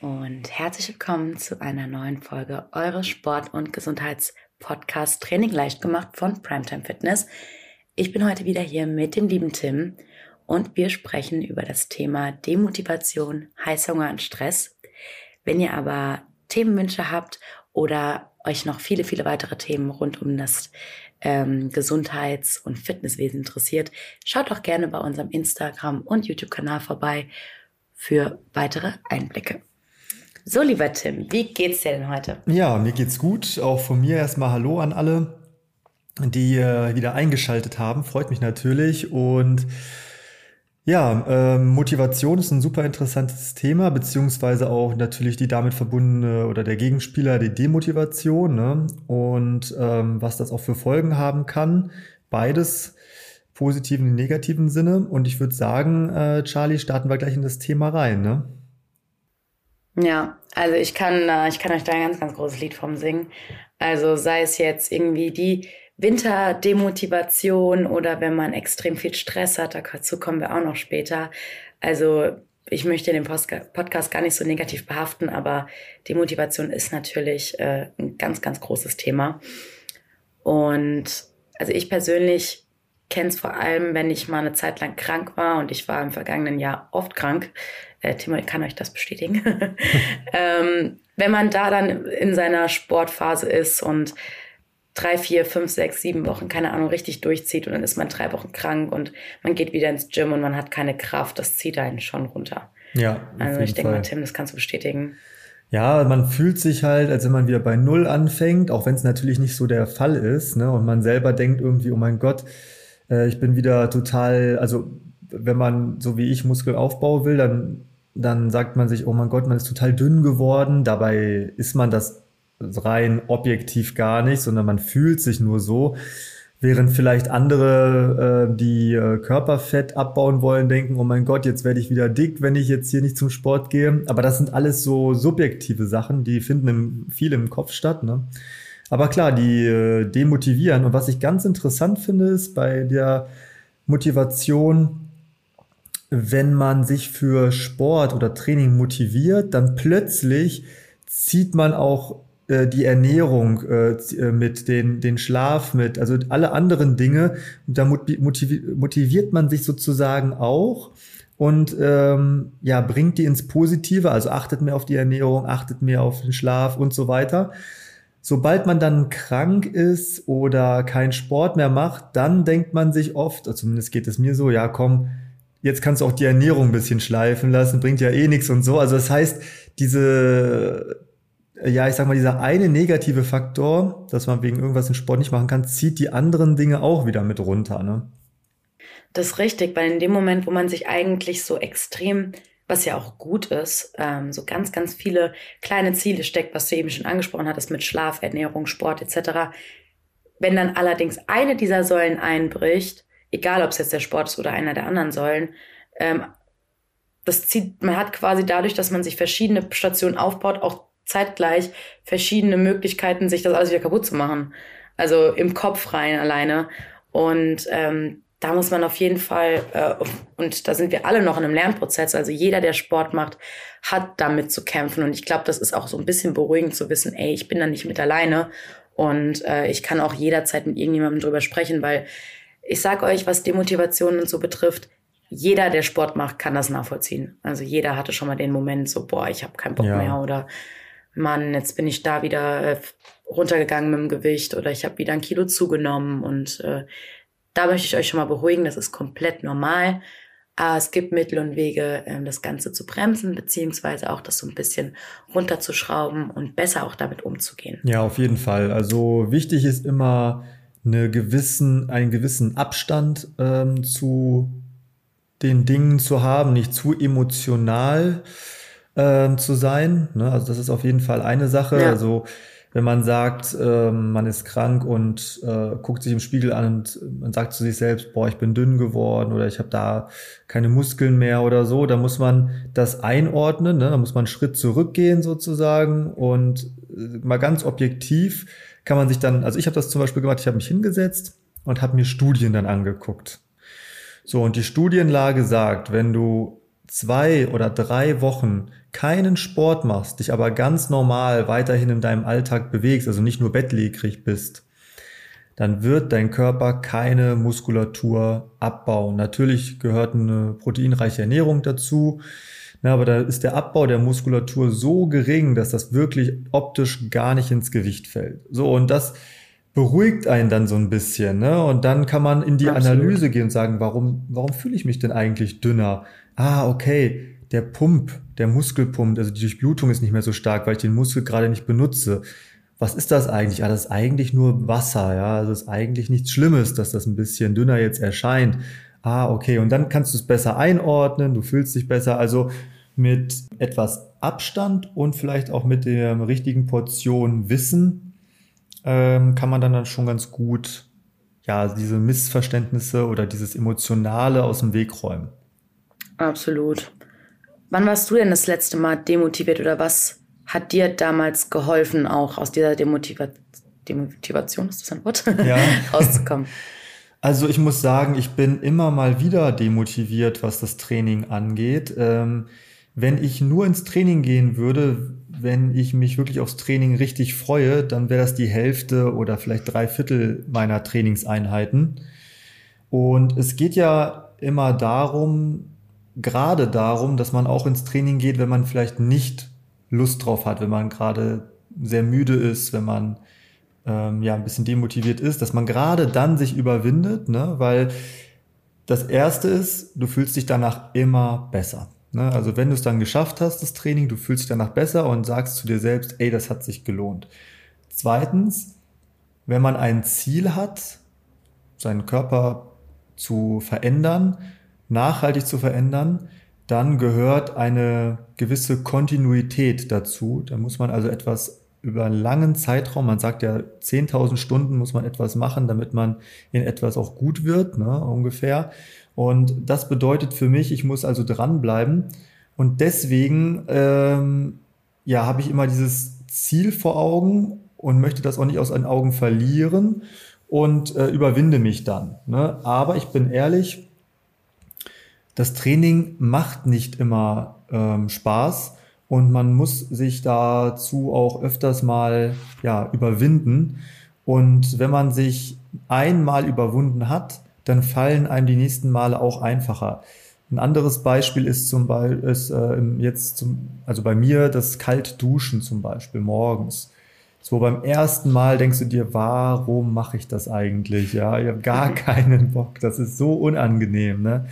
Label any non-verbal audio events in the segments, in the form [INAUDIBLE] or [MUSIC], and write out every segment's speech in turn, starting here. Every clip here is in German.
Und herzlich willkommen zu einer neuen Folge eures Sport- und Gesundheitspodcasts Training leicht gemacht von Primetime Fitness. Ich bin heute wieder hier mit dem lieben Tim und wir sprechen über das Thema Demotivation, Heißhunger und Stress. Wenn ihr aber Themenwünsche habt oder euch noch viele, viele weitere Themen rund um das ähm, Gesundheits- und Fitnesswesen interessiert, schaut doch gerne bei unserem Instagram- und YouTube-Kanal vorbei für weitere Einblicke. So, lieber Tim, wie geht's dir denn heute? Ja, mir geht's gut. Auch von mir erstmal Hallo an alle, die äh, wieder eingeschaltet haben. Freut mich natürlich. Und ja, ähm, Motivation ist ein super interessantes Thema, beziehungsweise auch natürlich die damit verbundene oder der Gegenspieler, die Demotivation. Ne? Und ähm, was das auch für Folgen haben kann. Beides positiven und negativen Sinne. Und ich würde sagen, äh, Charlie, starten wir gleich in das Thema rein, ne? Ja, also ich kann, ich kann euch da ein ganz, ganz großes Lied vom singen. Also sei es jetzt irgendwie die Winterdemotivation oder wenn man extrem viel Stress hat, dazu kommen wir auch noch später. Also ich möchte den Podcast gar nicht so negativ behaften, aber Demotivation ist natürlich äh, ein ganz, ganz großes Thema. Und also ich persönlich kenne es vor allem, wenn ich mal eine Zeit lang krank war und ich war im vergangenen Jahr oft krank. Äh, Timo kann euch das bestätigen. [LAUGHS] ähm, wenn man da dann in seiner Sportphase ist und drei, vier, fünf, sechs, sieben Wochen, keine Ahnung, richtig durchzieht und dann ist man drei Wochen krank und man geht wieder ins Gym und man hat keine Kraft, das zieht einen schon runter. Ja. Also ich denke mal, Tim, das kannst du bestätigen. Ja, man fühlt sich halt, als wenn man wieder bei Null anfängt, auch wenn es natürlich nicht so der Fall ist, ne? Und man selber denkt irgendwie, oh mein Gott, äh, ich bin wieder total, also wenn man so wie ich Muskelaufbau will, dann, dann sagt man sich, oh mein Gott, man ist total dünn geworden. Dabei ist man das rein objektiv gar nicht, sondern man fühlt sich nur so. Während vielleicht andere, äh, die äh, Körperfett abbauen wollen, denken, oh mein Gott, jetzt werde ich wieder dick, wenn ich jetzt hier nicht zum Sport gehe. Aber das sind alles so subjektive Sachen, die finden im, viel im Kopf statt. Ne? Aber klar, die äh, demotivieren. Und was ich ganz interessant finde, ist bei der Motivation, wenn man sich für Sport oder Training motiviert, dann plötzlich zieht man auch äh, die Ernährung äh, äh mit, den, den Schlaf mit, also alle anderen Dinge. Da motiviert man sich sozusagen auch und ähm, ja, bringt die ins Positive, also achtet mehr auf die Ernährung, achtet mehr auf den Schlaf und so weiter. Sobald man dann krank ist oder keinen Sport mehr macht, dann denkt man sich oft, zumindest geht es mir so, ja komm, jetzt kannst du auch die Ernährung ein bisschen schleifen lassen, bringt ja eh nichts und so. Also das heißt, diese, ja, ich sag mal, dieser eine negative Faktor, dass man wegen irgendwas im Sport nicht machen kann, zieht die anderen Dinge auch wieder mit runter. Ne? Das ist richtig, weil in dem Moment, wo man sich eigentlich so extrem was ja auch gut ist, ähm, so ganz, ganz viele kleine Ziele steckt, was du eben schon angesprochen hattest mit Schlaf, Ernährung, Sport etc. Wenn dann allerdings eine dieser Säulen einbricht, egal ob es jetzt der Sport ist oder einer der anderen Säulen, ähm, das zieht, man hat quasi dadurch, dass man sich verschiedene Stationen aufbaut, auch zeitgleich verschiedene Möglichkeiten, sich das alles wieder kaputt zu machen. Also im Kopf rein alleine. Und ähm, da muss man auf jeden Fall, äh, und da sind wir alle noch in einem Lernprozess, also jeder, der Sport macht, hat damit zu kämpfen. Und ich glaube, das ist auch so ein bisschen beruhigend zu wissen, ey, ich bin da nicht mit alleine und äh, ich kann auch jederzeit mit irgendjemandem drüber sprechen, weil ich sag euch, was Demotivation und so betrifft, jeder, der Sport macht, kann das nachvollziehen. Also jeder hatte schon mal den Moment so, boah, ich habe keinen Bock ja. mehr oder Mann, jetzt bin ich da wieder äh, runtergegangen mit dem Gewicht oder ich habe wieder ein Kilo zugenommen und äh, da möchte ich euch schon mal beruhigen, das ist komplett normal. Aber es gibt Mittel und Wege, ähm, das Ganze zu bremsen, beziehungsweise auch das so ein bisschen runterzuschrauben und besser auch damit umzugehen. Ja, auf jeden Fall. Also wichtig ist immer eine gewissen, einen gewissen Abstand ähm, zu den Dingen zu haben, nicht zu emotional ähm, zu sein. Ne? Also das ist auf jeden Fall eine Sache. Ja. Also wenn man sagt, äh, man ist krank und äh, guckt sich im Spiegel an und man sagt zu sich selbst, boah, ich bin dünn geworden oder ich habe da keine Muskeln mehr oder so, da muss man das einordnen, ne? da muss man einen Schritt zurückgehen sozusagen und äh, mal ganz objektiv kann man sich dann, also ich habe das zum Beispiel gemacht, ich habe mich hingesetzt und habe mir Studien dann angeguckt. So, und die Studienlage sagt, wenn du zwei oder drei Wochen keinen Sport machst, dich aber ganz normal weiterhin in deinem Alltag bewegst, also nicht nur bettlägerig bist, dann wird dein Körper keine Muskulatur abbauen. Natürlich gehört eine proteinreiche Ernährung dazu, na, aber da ist der Abbau der Muskulatur so gering, dass das wirklich optisch gar nicht ins Gewicht fällt. So, und das beruhigt einen dann so ein bisschen. Ne? Und dann kann man in die Absolut. Analyse gehen und sagen, warum, warum fühle ich mich denn eigentlich dünner? Ah, okay, der Pump, der Muskelpump, also die Durchblutung ist nicht mehr so stark, weil ich den Muskel gerade nicht benutze. Was ist das eigentlich? Ah, das ist eigentlich nur Wasser, ja. Also es ist eigentlich nichts Schlimmes, dass das ein bisschen dünner jetzt erscheint. Ah, okay. Und dann kannst du es besser einordnen, du fühlst dich besser. Also mit etwas Abstand und vielleicht auch mit der richtigen Portion Wissen ähm, kann man dann, dann schon ganz gut ja diese Missverständnisse oder dieses Emotionale aus dem Weg räumen. Absolut. Wann warst du denn das letzte Mal demotiviert oder was hat dir damals geholfen, auch aus dieser Demotiva Demotivation, ist das ein Wort? Ja. [LAUGHS] rauszukommen? Also ich muss sagen, ich bin immer mal wieder demotiviert, was das Training angeht. Ähm, wenn ich nur ins Training gehen würde, wenn ich mich wirklich aufs Training richtig freue, dann wäre das die Hälfte oder vielleicht drei Viertel meiner Trainingseinheiten. Und es geht ja immer darum, gerade darum, dass man auch ins Training geht, wenn man vielleicht nicht Lust drauf hat, wenn man gerade sehr müde ist, wenn man ähm, ja ein bisschen demotiviert ist, dass man gerade dann sich überwindet, ne? weil das erste ist, du fühlst dich danach immer besser. Ne? Also wenn du es dann geschafft hast, das Training, du fühlst dich danach besser und sagst zu dir selbst, ey, das hat sich gelohnt. Zweitens, wenn man ein Ziel hat, seinen Körper zu verändern, nachhaltig zu verändern, dann gehört eine gewisse Kontinuität dazu. Da muss man also etwas über einen langen Zeitraum, man sagt ja 10.000 Stunden muss man etwas machen, damit man in etwas auch gut wird, ne, ungefähr. Und das bedeutet für mich, ich muss also dranbleiben. Und deswegen ähm, ja, habe ich immer dieses Ziel vor Augen und möchte das auch nicht aus den Augen verlieren und äh, überwinde mich dann. Ne? Aber ich bin ehrlich, das Training macht nicht immer ähm, Spaß und man muss sich dazu auch öfters mal ja, überwinden. Und wenn man sich einmal überwunden hat, dann fallen einem die nächsten Male auch einfacher. Ein anderes Beispiel ist zum Beispiel ist, äh, jetzt zum, also bei mir das Kaltduschen zum Beispiel morgens. So beim ersten Mal denkst du dir, warum mache ich das eigentlich? Ja, ich habe gar [LAUGHS] keinen Bock. Das ist so unangenehm. Ne?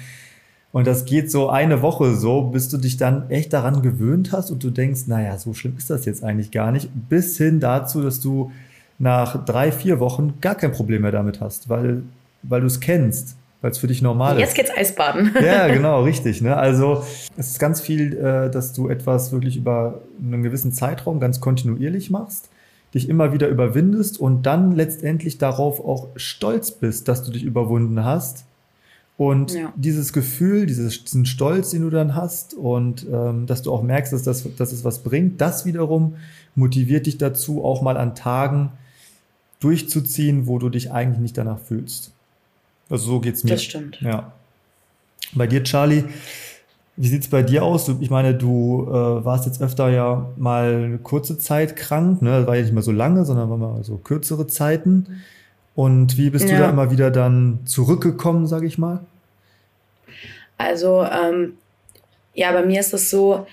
Und das geht so eine Woche so, bis du dich dann echt daran gewöhnt hast und du denkst, naja, so schlimm ist das jetzt eigentlich gar nicht. Bis hin dazu, dass du nach drei, vier Wochen gar kein Problem mehr damit hast, weil, weil du es kennst, weil es für dich normal Jetzt ist. Jetzt geht's Eisbaden. Ja, [LAUGHS] genau, richtig. Ne? Also es ist ganz viel, äh, dass du etwas wirklich über einen gewissen Zeitraum ganz kontinuierlich machst, dich immer wieder überwindest und dann letztendlich darauf auch stolz bist, dass du dich überwunden hast und ja. dieses Gefühl, dieses, diesen Stolz, den du dann hast und ähm, dass du auch merkst, dass, das, dass es was bringt, das wiederum motiviert dich dazu, auch mal an Tagen durchzuziehen, wo du dich eigentlich nicht danach fühlst. Also so geht's mir. Das stimmt. Ja. Bei dir, Charlie, wie sieht's bei dir aus? Ich meine, du äh, warst jetzt öfter ja mal eine kurze Zeit krank, ne? Das war ja nicht mehr so lange, sondern war mal so kürzere Zeiten. Und wie bist ja. du da immer wieder dann zurückgekommen, sage ich mal? Also, ähm, ja, bei mir ist es so,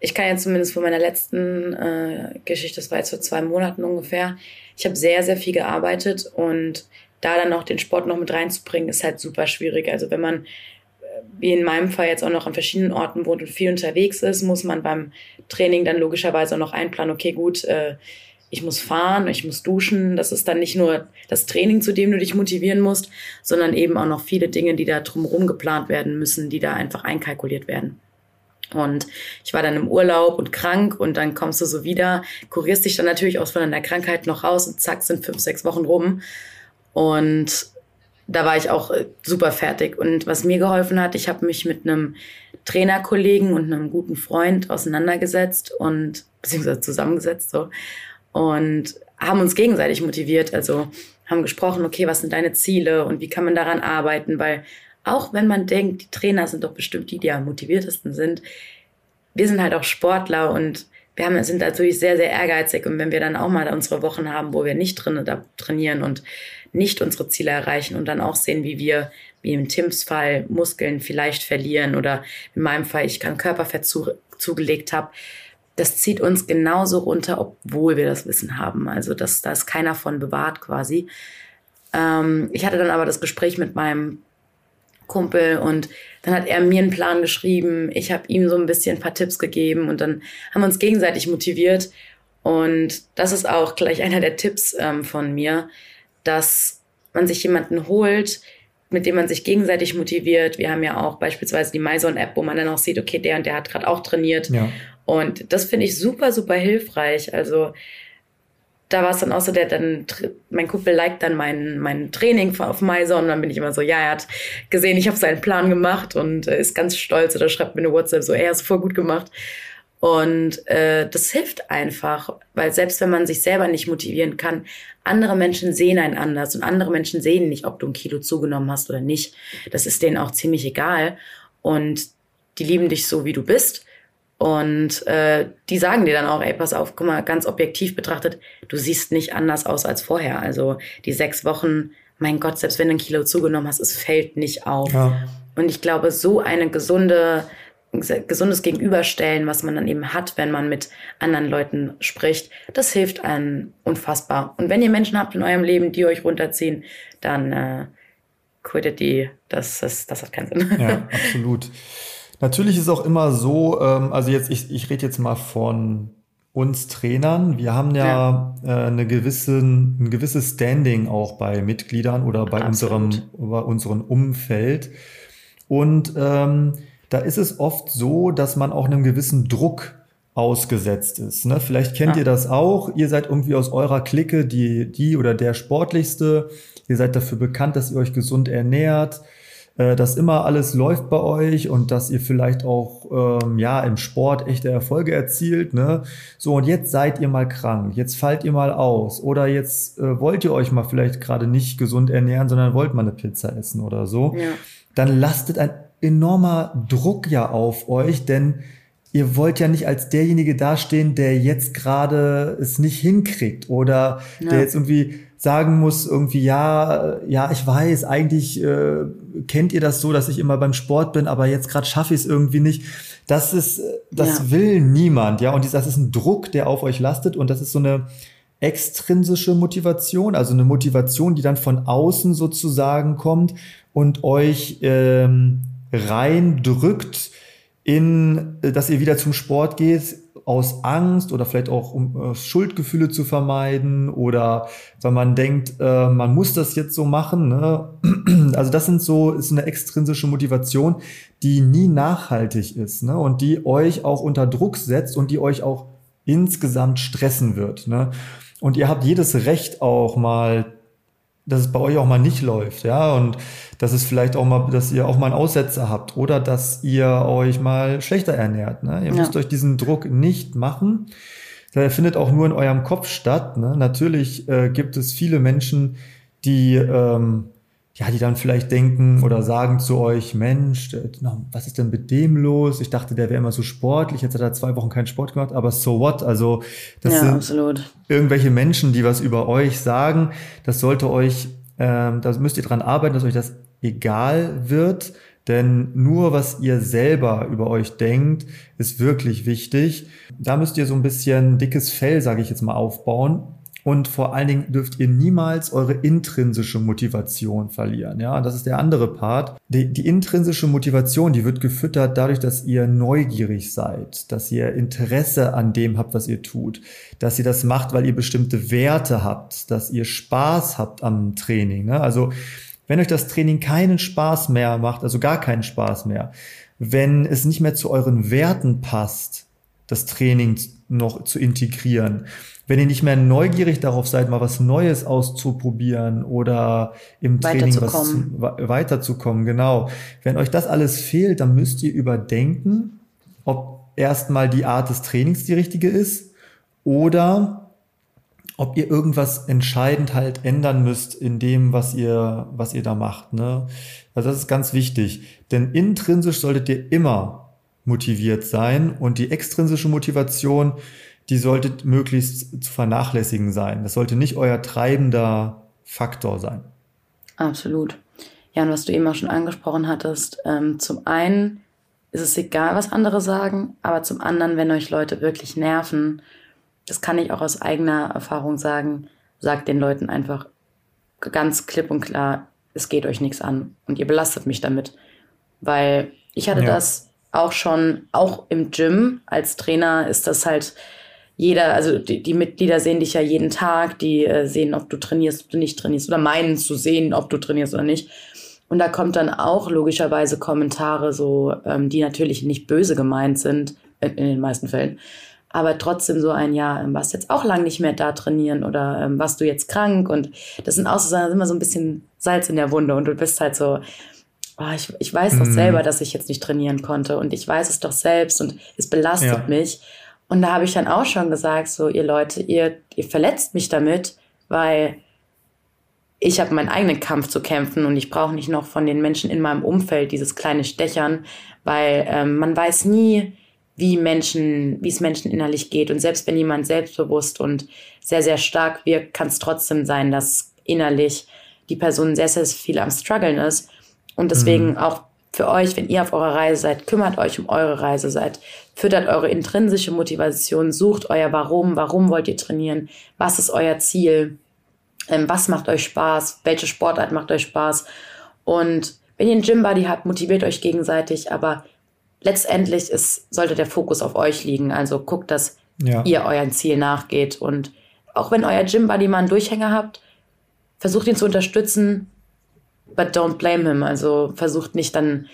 ich kann jetzt zumindest von meiner letzten äh, Geschichte, das war jetzt vor zwei Monaten ungefähr, ich habe sehr, sehr viel gearbeitet und da dann auch den Sport noch mit reinzubringen, ist halt super schwierig. Also wenn man, äh, wie in meinem Fall jetzt auch noch an verschiedenen Orten wohnt und viel unterwegs ist, muss man beim Training dann logischerweise auch noch einplanen, okay, gut, äh, ich muss fahren, ich muss duschen. Das ist dann nicht nur das Training, zu dem du dich motivieren musst, sondern eben auch noch viele Dinge, die da drumherum geplant werden müssen, die da einfach einkalkuliert werden. Und ich war dann im Urlaub und krank und dann kommst du so wieder, kurierst dich dann natürlich aus von deiner Krankheit noch raus und zack, sind fünf, sechs Wochen rum. Und da war ich auch äh, super fertig. Und was mir geholfen hat, ich habe mich mit einem Trainerkollegen und einem guten Freund auseinandergesetzt und beziehungsweise zusammengesetzt so und haben uns gegenseitig motiviert. Also haben gesprochen, okay, was sind deine Ziele und wie kann man daran arbeiten, weil auch wenn man denkt, die Trainer sind doch bestimmt die, die am motiviertesten sind, wir sind halt auch Sportler und wir haben, sind natürlich sehr, sehr ehrgeizig. Und wenn wir dann auch mal unsere Wochen haben, wo wir nicht drin da trainieren und nicht unsere Ziele erreichen und dann auch sehen, wie wir, wie im Tims Fall, Muskeln vielleicht verlieren oder in meinem Fall, ich kann Körperfett zu, zugelegt habe, das zieht uns genauso runter, obwohl wir das Wissen haben. Also das, da ist keiner von bewahrt quasi. Ähm, ich hatte dann aber das Gespräch mit meinem Kumpel und dann hat er mir einen Plan geschrieben. Ich habe ihm so ein bisschen ein paar Tipps gegeben und dann haben wir uns gegenseitig motiviert. Und das ist auch gleich einer der Tipps ähm, von mir, dass man sich jemanden holt, mit dem man sich gegenseitig motiviert. Wir haben ja auch beispielsweise die MyZone-App, wo man dann auch sieht, okay, der und der hat gerade auch trainiert. Ja. Und das finde ich super, super hilfreich. Also da war es dann auch so, der dann, mein Kumpel liked dann mein, mein Training auf MyZone und dann bin ich immer so, ja, er hat gesehen, ich habe seinen Plan gemacht und äh, ist ganz stolz oder schreibt mir eine WhatsApp so, er hast voll gut gemacht. Und äh, das hilft einfach, weil selbst wenn man sich selber nicht motivieren kann, andere Menschen sehen einen anders und andere Menschen sehen nicht, ob du ein Kilo zugenommen hast oder nicht. Das ist denen auch ziemlich egal. Und die lieben dich so, wie du bist. Und äh, die sagen dir dann auch, ey, pass auf, guck mal, ganz objektiv betrachtet, du siehst nicht anders aus als vorher. Also die sechs Wochen, mein Gott, selbst wenn du ein Kilo zugenommen hast, es fällt nicht auf. Ja. Und ich glaube, so eine gesunde, gesundes Gegenüberstellen, was man dann eben hat, wenn man mit anderen Leuten spricht, das hilft einem unfassbar. Und wenn ihr Menschen habt in eurem Leben, die euch runterziehen, dann äh, quittet die. Das, das, das hat keinen Sinn. Ja, [LAUGHS] absolut. Natürlich ist auch immer so, ähm, also jetzt, ich, ich rede jetzt mal von uns Trainern. Wir haben ja, ja. Äh, eine gewisse, ein gewisses Standing auch bei Mitgliedern oder bei unserem, bei unserem Umfeld. Und ähm, da ist es oft so, dass man auch einem gewissen Druck ausgesetzt ist. Ne? Vielleicht kennt ja. ihr das auch. Ihr seid irgendwie aus eurer Clique die, die oder der sportlichste. Ihr seid dafür bekannt, dass ihr euch gesund ernährt. Äh, dass immer alles läuft bei euch und dass ihr vielleicht auch ähm, ja im Sport echte Erfolge erzielt. Ne? So und jetzt seid ihr mal krank, jetzt fallt ihr mal aus oder jetzt äh, wollt ihr euch mal vielleicht gerade nicht gesund ernähren, sondern wollt mal eine Pizza essen oder so. Ja. Dann lastet ein enormer Druck ja auf euch, denn ihr wollt ja nicht als derjenige dastehen, der jetzt gerade es nicht hinkriegt oder ja. der jetzt irgendwie sagen muss, irgendwie, ja, ja, ich weiß, eigentlich äh, kennt ihr das so, dass ich immer beim Sport bin, aber jetzt gerade schaffe ich es irgendwie nicht. Das ist, das ja. will niemand, ja. Und das ist ein Druck, der auf euch lastet und das ist so eine extrinsische Motivation, also eine Motivation, die dann von außen sozusagen kommt und euch ähm, reindrückt in, dass ihr wieder zum Sport geht, aus Angst oder vielleicht auch um äh, Schuldgefühle zu vermeiden oder weil man denkt, äh, man muss das jetzt so machen. Ne? [CLEARS THROAT] Also das sind so ist eine extrinsische Motivation, die nie nachhaltig ist ne? und die euch auch unter Druck setzt und die euch auch insgesamt stressen wird. Ne? Und ihr habt jedes Recht auch mal dass es bei euch auch mal nicht läuft, ja, und dass es vielleicht auch mal, dass ihr auch mal einen Aussetzer habt oder dass ihr euch mal schlechter ernährt. Ne? Ihr ja. müsst euch diesen Druck nicht machen. Der findet auch nur in eurem Kopf statt. Ne? Natürlich äh, gibt es viele Menschen, die ähm, ja, die dann vielleicht denken oder sagen zu euch, Mensch, was ist denn mit dem los? Ich dachte, der wäre immer so sportlich, jetzt hat er zwei Wochen keinen Sport gemacht, aber so what? Also das ja, sind absolut. irgendwelche Menschen, die was über euch sagen. Das sollte euch, ähm, da müsst ihr dran arbeiten, dass euch das egal wird. Denn nur was ihr selber über euch denkt, ist wirklich wichtig. Da müsst ihr so ein bisschen dickes Fell, sage ich jetzt mal, aufbauen und vor allen Dingen dürft ihr niemals eure intrinsische Motivation verlieren. Ja, das ist der andere Part. Die, die, intrinsische Motivation, die wird gefüttert dadurch, dass ihr neugierig seid, dass ihr Interesse an dem habt, was ihr tut, dass ihr das macht, weil ihr bestimmte Werte habt, dass ihr Spaß habt am Training. Ne? Also, wenn euch das Training keinen Spaß mehr macht, also gar keinen Spaß mehr, wenn es nicht mehr zu euren Werten passt, das Training noch zu integrieren, wenn ihr nicht mehr neugierig darauf seid, mal was Neues auszuprobieren oder im Training was zu, weiterzukommen, genau. Wenn euch das alles fehlt, dann müsst ihr überdenken, ob erstmal die Art des Trainings die richtige ist oder ob ihr irgendwas entscheidend halt ändern müsst in dem, was ihr, was ihr da macht. Ne? Also das ist ganz wichtig. Denn intrinsisch solltet ihr immer motiviert sein und die extrinsische Motivation, die sollte möglichst zu vernachlässigen sein. Das sollte nicht euer treibender Faktor sein. Absolut. Ja, und was du eben auch schon angesprochen hattest, ähm, zum einen ist es egal, was andere sagen, aber zum anderen, wenn euch Leute wirklich nerven, das kann ich auch aus eigener Erfahrung sagen, sagt den Leuten einfach ganz klipp und klar, es geht euch nichts an und ihr belastet mich damit. Weil ich hatte ja. das auch schon, auch im Gym als Trainer ist das halt jeder, also die, die Mitglieder sehen dich ja jeden Tag, die äh, sehen, ob du trainierst, du nicht trainierst oder meinen zu sehen, ob du trainierst oder nicht. Und da kommt dann auch logischerweise Kommentare so, ähm, die natürlich nicht böse gemeint sind, in, in den meisten Fällen, aber trotzdem so ein, ja, ähm, warst jetzt auch lang nicht mehr da trainieren oder ähm, warst du jetzt krank und das sind auch so immer so ein bisschen Salz in der Wunde und du bist halt so, oh, ich, ich weiß doch mhm. selber, dass ich jetzt nicht trainieren konnte und ich weiß es doch selbst und es belastet ja. mich. Und da habe ich dann auch schon gesagt, so, ihr Leute, ihr, ihr verletzt mich damit, weil ich habe meinen eigenen Kampf zu kämpfen und ich brauche nicht noch von den Menschen in meinem Umfeld dieses kleine Stechern, weil ähm, man weiß nie, wie Menschen, wie es Menschen innerlich geht. Und selbst wenn jemand selbstbewusst und sehr, sehr stark wirkt, kann es trotzdem sein, dass innerlich die Person sehr, sehr viel am struggeln ist. Und deswegen mhm. auch für euch, wenn ihr auf eurer Reise seid, kümmert euch um eure Reise seid, füttert eure intrinsische Motivation, sucht euer Warum, warum wollt ihr trainieren, was ist euer Ziel, ähm, was macht euch Spaß, welche Sportart macht euch Spaß. Und wenn ihr einen Gym-Buddy habt, motiviert euch gegenseitig, aber letztendlich ist, sollte der Fokus auf euch liegen. Also guckt, dass ja. ihr euren Ziel nachgeht. Und auch wenn euer Gym-Buddy mal einen Durchhänger habt, versucht ihn zu unterstützen, but don't blame him. Also versucht nicht dann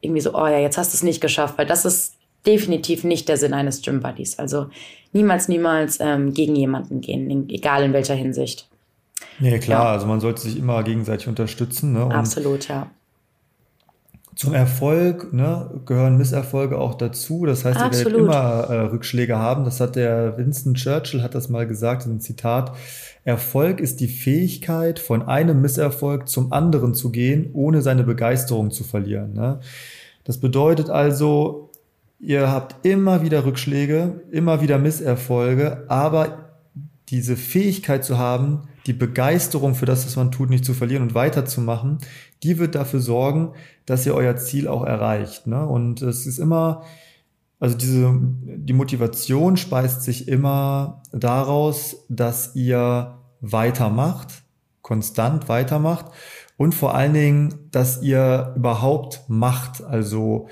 irgendwie so, oh ja, jetzt hast du es nicht geschafft, weil das ist definitiv nicht der Sinn eines Gym-Buddies. Also niemals, niemals ähm, gegen jemanden gehen, egal in welcher Hinsicht. Nee, klar, ja. also man sollte sich immer gegenseitig unterstützen. Ne? Absolut, ja. Zum Erfolg ne, gehören Misserfolge auch dazu. Das heißt, Absolut. ihr werdet immer äh, Rückschläge haben. Das hat der Winston Churchill hat das mal gesagt, ein Zitat. Erfolg ist die Fähigkeit, von einem Misserfolg zum anderen zu gehen, ohne seine Begeisterung zu verlieren. Ne? Das bedeutet also, ihr habt immer wieder Rückschläge, immer wieder Misserfolge, aber diese Fähigkeit zu haben, die Begeisterung für das, was man tut, nicht zu verlieren und weiterzumachen, die wird dafür sorgen, dass ihr euer Ziel auch erreicht. Ne? Und es ist immer, also diese, die Motivation speist sich immer daraus, dass ihr weitermacht, konstant weitermacht und vor allen Dingen, dass ihr überhaupt macht. Also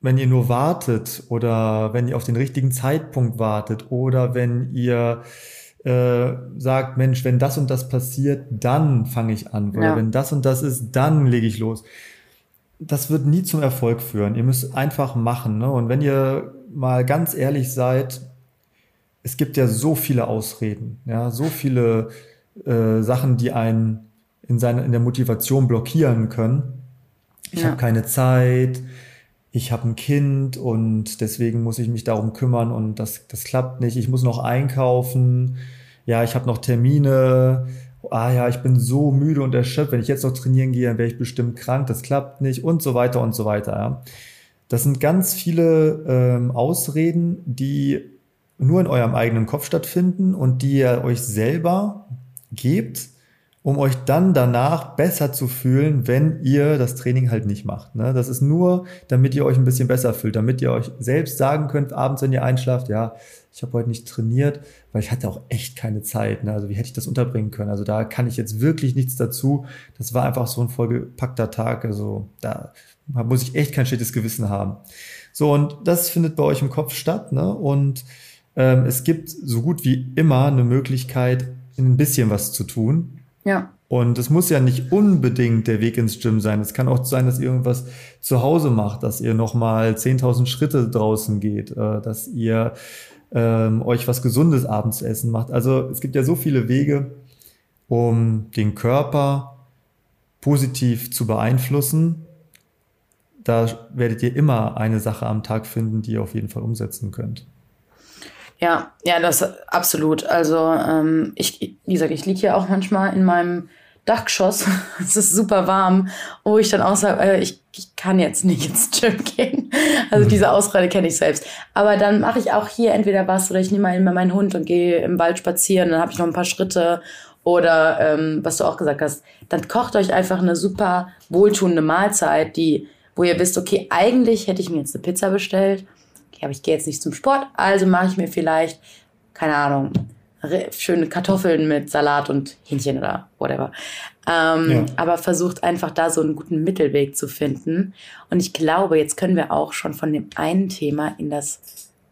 wenn ihr nur wartet oder wenn ihr auf den richtigen Zeitpunkt wartet oder wenn ihr äh, sagt, Mensch, wenn das und das passiert, dann fange ich an. Oder ja. wenn das und das ist, dann lege ich los. Das wird nie zum Erfolg führen. Ihr müsst einfach machen. Ne? Und wenn ihr mal ganz ehrlich seid, es gibt ja so viele Ausreden, ja, so viele äh, Sachen, die einen in, seine, in der Motivation blockieren können. Ich ja. habe keine Zeit, ich habe ein Kind und deswegen muss ich mich darum kümmern und das, das klappt nicht. Ich muss noch einkaufen. Ja, ich habe noch Termine. Ah ja, ich bin so müde und erschöpft. Wenn ich jetzt noch trainieren gehe, dann wäre ich bestimmt krank. Das klappt nicht und so weiter und so weiter. Ja. Das sind ganz viele ähm, Ausreden, die nur in eurem eigenen Kopf stattfinden und die ihr euch selber gebt um euch dann danach besser zu fühlen, wenn ihr das Training halt nicht macht. Ne? Das ist nur, damit ihr euch ein bisschen besser fühlt, damit ihr euch selbst sagen könnt, abends, wenn ihr einschlaft, ja, ich habe heute nicht trainiert, weil ich hatte auch echt keine Zeit. Ne? Also wie hätte ich das unterbringen können? Also da kann ich jetzt wirklich nichts dazu. Das war einfach so ein vollgepackter Tag. Also da muss ich echt kein schlechtes Gewissen haben. So, und das findet bei euch im Kopf statt. Ne? Und ähm, es gibt so gut wie immer eine Möglichkeit, ein bisschen was zu tun. Ja. Und es muss ja nicht unbedingt der Weg ins Gym sein. Es kann auch sein, dass ihr irgendwas zu Hause macht, dass ihr nochmal 10.000 Schritte draußen geht, äh, dass ihr ähm, euch was Gesundes abends zu essen macht. Also es gibt ja so viele Wege, um den Körper positiv zu beeinflussen. Da werdet ihr immer eine Sache am Tag finden, die ihr auf jeden Fall umsetzen könnt. Ja, ja, das absolut. Also ähm, ich, wie gesagt, ich liege hier auch manchmal in meinem Dachgeschoss. [LAUGHS] es ist super warm, wo ich dann auch sage, äh, ich, ich kann jetzt nicht ins Gym gehen. [LAUGHS] Also diese Ausrede kenne ich selbst. Aber dann mache ich auch hier entweder was oder ich nehme mal meinen Hund und gehe im Wald spazieren. Dann habe ich noch ein paar Schritte. Oder ähm, was du auch gesagt hast, dann kocht euch einfach eine super wohltuende Mahlzeit, die, wo ihr wisst, okay, eigentlich hätte ich mir jetzt eine Pizza bestellt. Okay, aber ich gehe jetzt nicht zum Sport, also mache ich mir vielleicht, keine Ahnung, schöne Kartoffeln mit Salat und Hähnchen oder whatever. Ähm, ja. Aber versucht einfach da so einen guten Mittelweg zu finden. Und ich glaube, jetzt können wir auch schon von dem einen Thema in das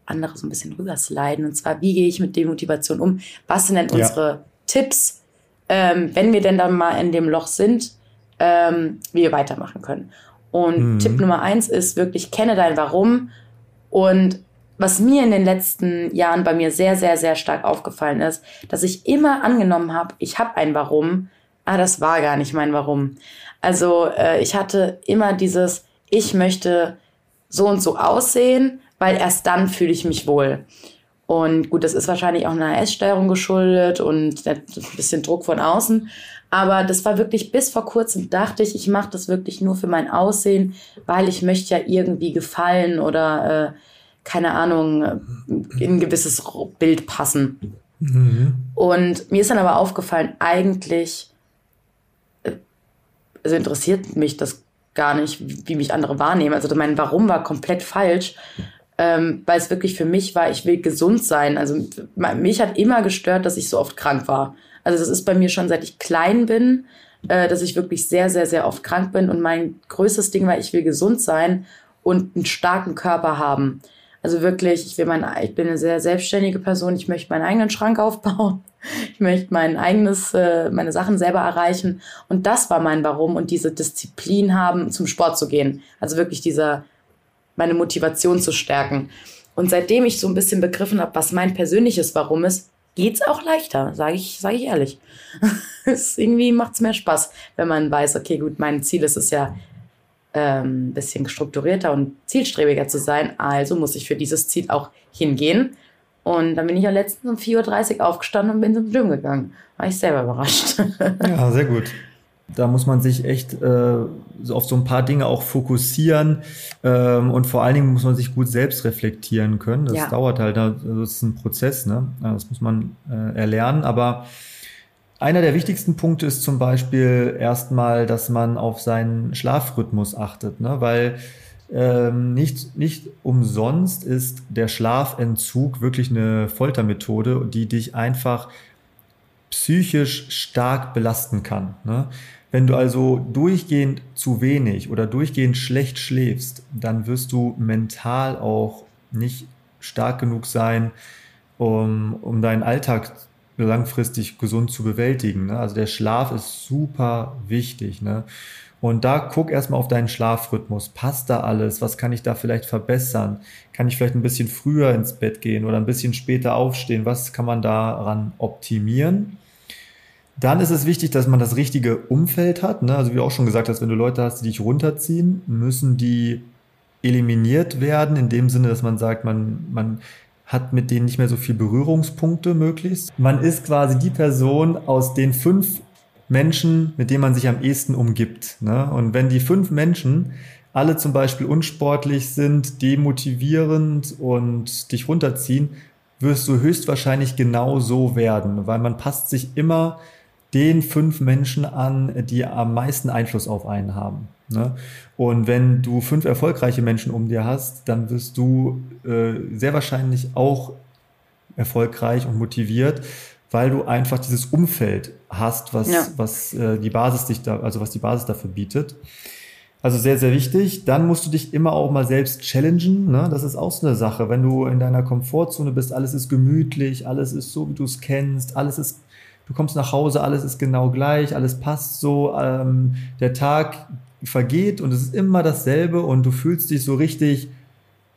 andere so ein bisschen rübersliden. Und zwar, wie gehe ich mit Demotivation um? Was sind denn ja. unsere Tipps, ähm, wenn wir denn dann mal in dem Loch sind, ähm, wie wir weitermachen können? Und mhm. Tipp Nummer eins ist wirklich, kenne dein Warum und was mir in den letzten Jahren bei mir sehr, sehr, sehr stark aufgefallen ist, dass ich immer angenommen habe, ich habe ein Warum, ah, das war gar nicht mein Warum. Also äh, ich hatte immer dieses, ich möchte so und so aussehen, weil erst dann fühle ich mich wohl. Und gut, das ist wahrscheinlich auch einer Esssteuerung geschuldet und ein bisschen Druck von außen. Aber das war wirklich bis vor kurzem dachte ich, ich mache das wirklich nur für mein Aussehen, weil ich möchte ja irgendwie gefallen oder äh, keine Ahnung, in ein gewisses Bild passen. Mhm. Und mir ist dann aber aufgefallen, eigentlich, äh, also interessiert mich das gar nicht, wie mich andere wahrnehmen. Also mein Warum war komplett falsch, ähm, weil es wirklich für mich war, ich will gesund sein. Also mich hat immer gestört, dass ich so oft krank war. Also das ist bei mir schon seit ich klein bin, äh, dass ich wirklich sehr, sehr, sehr oft krank bin. Und mein größtes Ding war, ich will gesund sein und einen starken Körper haben. Also wirklich, ich will mein, ich bin eine sehr selbstständige Person. Ich möchte meinen eigenen Schrank [LAUGHS] aufbauen. Ich möchte mein eigenes, äh, meine Sachen selber erreichen. Und das war mein Warum und diese Disziplin haben, zum Sport zu gehen. Also wirklich dieser, meine Motivation zu stärken. Und seitdem ich so ein bisschen begriffen habe, was mein persönliches Warum ist, geht's auch leichter, sage ich, sage ich ehrlich. [LAUGHS] es irgendwie macht's mehr Spaß, wenn man weiß, okay, gut, mein Ziel ist es ja, ähm, bisschen strukturierter und zielstrebiger zu sein. Also muss ich für dieses Ziel auch hingehen. Und dann bin ich ja letztens um 4.30 Uhr aufgestanden und bin zum Gym gegangen. War ich selber überrascht. [LAUGHS] ja, sehr gut. Da muss man sich echt äh, auf so ein paar Dinge auch fokussieren ähm, und vor allen Dingen muss man sich gut selbst reflektieren können. Das ja. dauert halt, also das ist ein Prozess, ne? Das muss man äh, erlernen, aber einer der wichtigsten Punkte ist zum Beispiel erstmal, dass man auf seinen Schlafrhythmus achtet, ne? weil ähm, nicht, nicht umsonst ist der Schlafentzug wirklich eine Foltermethode, die dich einfach psychisch stark belasten kann. Ne? Wenn du also durchgehend zu wenig oder durchgehend schlecht schläfst, dann wirst du mental auch nicht stark genug sein, um, um deinen Alltag langfristig gesund zu bewältigen. Ne? Also der Schlaf ist super wichtig. Ne? Und da guck erstmal auf deinen Schlafrhythmus. Passt da alles? Was kann ich da vielleicht verbessern? Kann ich vielleicht ein bisschen früher ins Bett gehen oder ein bisschen später aufstehen? Was kann man daran optimieren? Dann ist es wichtig, dass man das richtige Umfeld hat. Ne? Also wie du auch schon gesagt hast, wenn du Leute hast, die dich runterziehen, müssen die eliminiert werden, in dem Sinne, dass man sagt, man, man hat mit denen nicht mehr so viel Berührungspunkte möglichst. Man ist quasi die Person aus den fünf Menschen, mit denen man sich am ehesten umgibt. Ne? Und wenn die fünf Menschen alle zum Beispiel unsportlich sind, demotivierend und dich runterziehen, wirst du höchstwahrscheinlich genau so werden, weil man passt sich immer den fünf Menschen an, die am meisten Einfluss auf einen haben. Ne? Und wenn du fünf erfolgreiche Menschen um dir hast, dann wirst du äh, sehr wahrscheinlich auch erfolgreich und motiviert, weil du einfach dieses Umfeld hast, was, ja. was äh, die Basis dich da, also was die Basis dafür bietet. Also sehr, sehr wichtig. Dann musst du dich immer auch mal selbst challengen. Ne? Das ist auch so eine Sache. Wenn du in deiner Komfortzone bist, alles ist gemütlich, alles ist so, wie du es kennst, alles ist, du kommst nach Hause, alles ist genau gleich, alles passt so. Ähm, der Tag vergeht und es ist immer dasselbe und du fühlst dich so richtig,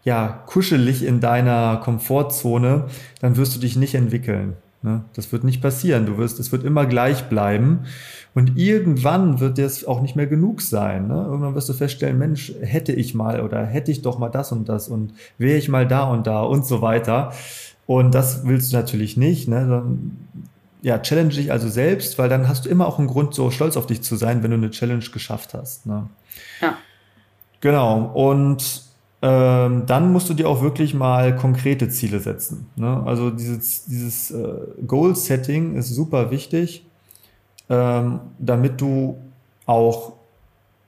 ja, kuschelig in deiner Komfortzone, dann wirst du dich nicht entwickeln. Ne? Das wird nicht passieren. Du wirst, es wird immer gleich bleiben. Und irgendwann wird das auch nicht mehr genug sein. Ne? Irgendwann wirst du feststellen, Mensch, hätte ich mal oder hätte ich doch mal das und das und wäre ich mal da und da und so weiter. Und das willst du natürlich nicht. Ne? Dann, ja, challenge dich also selbst, weil dann hast du immer auch einen Grund, so stolz auf dich zu sein, wenn du eine Challenge geschafft hast. Ne? Ja. Genau. Und ähm, dann musst du dir auch wirklich mal konkrete Ziele setzen. Ne? Also dieses, dieses äh, Goal-Setting ist super wichtig, ähm, damit du auch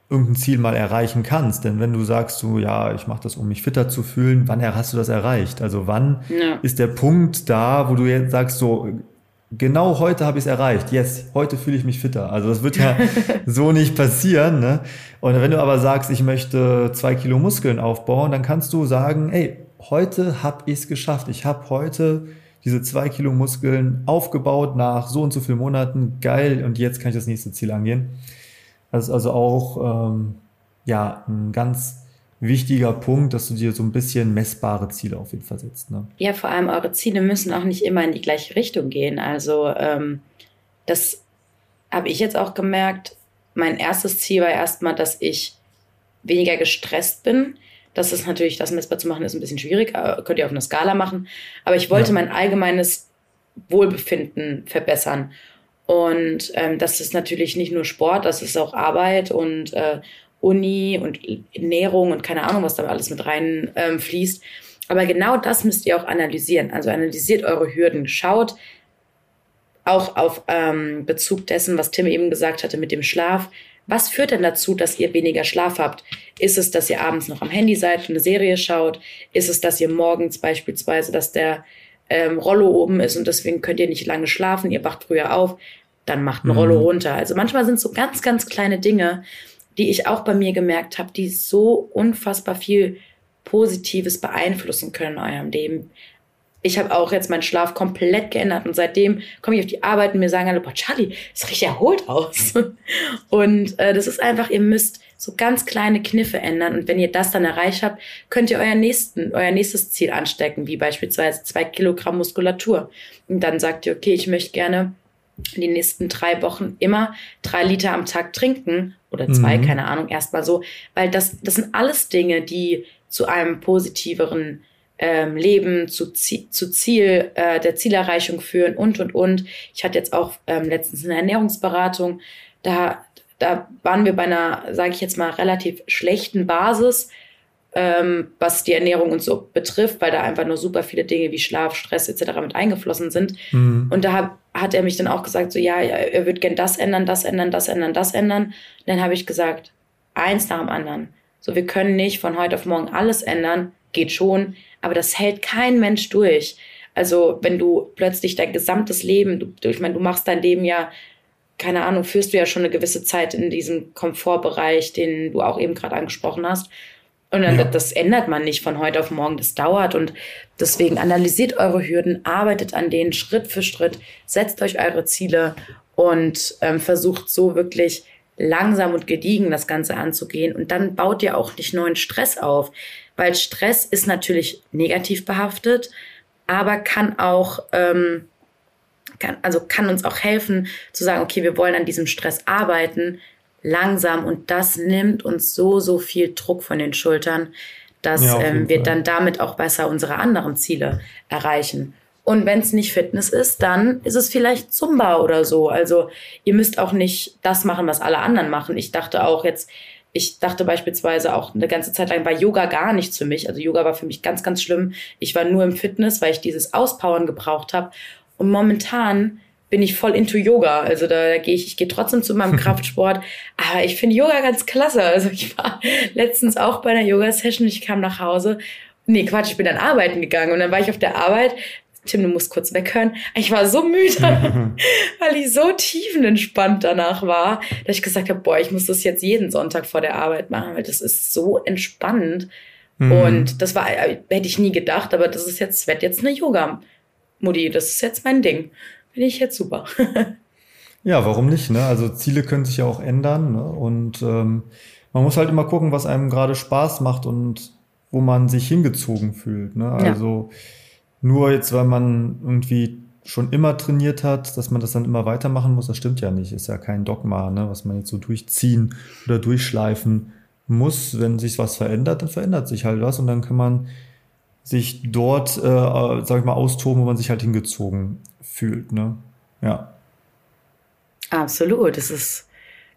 irgendein Ziel mal erreichen kannst. Denn wenn du sagst, so, ja, ich mache das, um mich fitter zu fühlen, wann hast du das erreicht? Also wann ja. ist der Punkt da, wo du jetzt sagst, so, genau heute habe ich es erreicht. Yes, heute fühle ich mich fitter. Also das wird ja [LAUGHS] so nicht passieren. Ne? Und wenn du aber sagst, ich möchte zwei Kilo Muskeln aufbauen, dann kannst du sagen, ey, heute habe ich es geschafft. Ich habe heute diese zwei Kilo Muskeln aufgebaut nach so und so vielen Monaten. Geil. Und jetzt kann ich das nächste Ziel angehen. Das ist also auch ähm, ja ein ganz wichtiger Punkt, dass du dir so ein bisschen messbare Ziele auf jeden Fall setzt. Ne? Ja, vor allem eure Ziele müssen auch nicht immer in die gleiche Richtung gehen. Also ähm, das habe ich jetzt auch gemerkt. Mein erstes Ziel war erstmal, dass ich weniger gestresst bin. Das ist natürlich, das messbar zu machen, ist ein bisschen schwierig. Könnt ihr auf einer Skala machen. Aber ich wollte ja. mein allgemeines Wohlbefinden verbessern. Und ähm, das ist natürlich nicht nur Sport, das ist auch Arbeit und äh, Uni und Ernährung und keine Ahnung, was da alles mit rein ähm, fließt. Aber genau das müsst ihr auch analysieren. Also analysiert eure Hürden. Schaut auch auf ähm, Bezug dessen, was Tim eben gesagt hatte mit dem Schlaf. Was führt denn dazu, dass ihr weniger Schlaf habt? Ist es, dass ihr abends noch am Handy seid und eine Serie schaut? Ist es, dass ihr morgens beispielsweise, dass der ähm, Rollo oben ist und deswegen könnt ihr nicht lange schlafen, ihr wacht früher auf? Dann macht ein Rollo mhm. runter. Also manchmal sind es so ganz, ganz kleine Dinge, die ich auch bei mir gemerkt habe, die so unfassbar viel Positives beeinflussen können in eurem Leben. Ich habe auch jetzt meinen Schlaf komplett geändert und seitdem komme ich auf die Arbeit und mir sagen alle, boah, Charlie, das riecht erholt aus. [LAUGHS] Und äh, das ist einfach, ihr müsst so ganz kleine Kniffe ändern und wenn ihr das dann erreicht habt, könnt ihr euer, nächsten, euer nächstes Ziel anstecken, wie beispielsweise zwei Kilogramm Muskulatur. Und dann sagt ihr, okay, ich möchte gerne die nächsten drei Wochen immer drei Liter am Tag trinken oder zwei, mhm. keine Ahnung, erstmal so, weil das, das sind alles Dinge, die zu einem positiveren ähm, Leben, zu, zu Ziel, äh, der Zielerreichung führen und, und, und. Ich hatte jetzt auch ähm, letztens eine Ernährungsberatung, da, da waren wir bei einer, sage ich jetzt mal, relativ schlechten Basis, ähm, was die Ernährung und so betrifft, weil da einfach nur super viele Dinge wie Schlaf, Stress etc. mit eingeflossen sind. Mhm. Und da hab, hat er mich dann auch gesagt, so ja, er würde gern das ändern, das ändern, das ändern, das ändern. Und dann habe ich gesagt, eins nach dem anderen. So, wir können nicht von heute auf morgen alles ändern, geht schon, aber das hält kein Mensch durch. Also, wenn du plötzlich dein gesamtes Leben, du, ich meine, du machst dein Leben ja, keine Ahnung, führst du ja schon eine gewisse Zeit in diesem Komfortbereich, den du auch eben gerade angesprochen hast. Und dann, ja. das ändert man nicht von heute auf morgen, das dauert. Und deswegen analysiert eure Hürden, arbeitet an denen Schritt für Schritt, setzt euch eure Ziele und ähm, versucht so wirklich langsam und gediegen das Ganze anzugehen. Und dann baut ihr auch nicht neuen Stress auf, weil Stress ist natürlich negativ behaftet, aber kann auch, ähm, kann, also kann uns auch helfen zu sagen, okay, wir wollen an diesem Stress arbeiten, langsam und das nimmt uns so, so viel Druck von den Schultern, dass ja, ähm, wir Fall. dann damit auch besser unsere anderen Ziele erreichen. Und wenn es nicht Fitness ist, dann ist es vielleicht Zumba oder so. Also ihr müsst auch nicht das machen, was alle anderen machen. Ich dachte auch jetzt, ich dachte beispielsweise auch eine ganze Zeit lang war Yoga gar nichts für mich. Also Yoga war für mich ganz, ganz schlimm. Ich war nur im Fitness, weil ich dieses Auspowern gebraucht habe. Und momentan bin ich voll into Yoga. Also da, da gehe ich, ich gehe trotzdem zu meinem [LAUGHS] Kraftsport. Aber ich finde Yoga ganz klasse. Also ich war letztens auch bei einer Yoga-Session. Ich kam nach Hause. Nee, Quatsch, ich bin dann arbeiten gegangen. Und dann war ich auf der Arbeit. Tim, du musst kurz weghören. Ich war so müde, [LAUGHS] weil ich so tiefenentspannt danach war, dass ich gesagt habe, boah, ich muss das jetzt jeden Sonntag vor der Arbeit machen, weil das ist so entspannend. Mhm. Und das war, äh, hätte ich nie gedacht, aber das ist jetzt, wird jetzt eine Yoga-Modi. Das ist jetzt mein Ding finde ich jetzt super. [LAUGHS] ja, warum nicht? Ne? Also Ziele können sich ja auch ändern ne? und ähm, man muss halt immer gucken, was einem gerade Spaß macht und wo man sich hingezogen fühlt. Ne? Also ja. nur jetzt, weil man irgendwie schon immer trainiert hat, dass man das dann immer weitermachen muss, das stimmt ja nicht. Ist ja kein Dogma, ne? was man jetzt so durchziehen oder durchschleifen muss. Wenn sich was verändert, dann verändert sich halt was und dann kann man sich dort, äh, sag ich mal, austoben, wo man sich halt hingezogen fühlt. Ne? Ja. Absolut. Das ist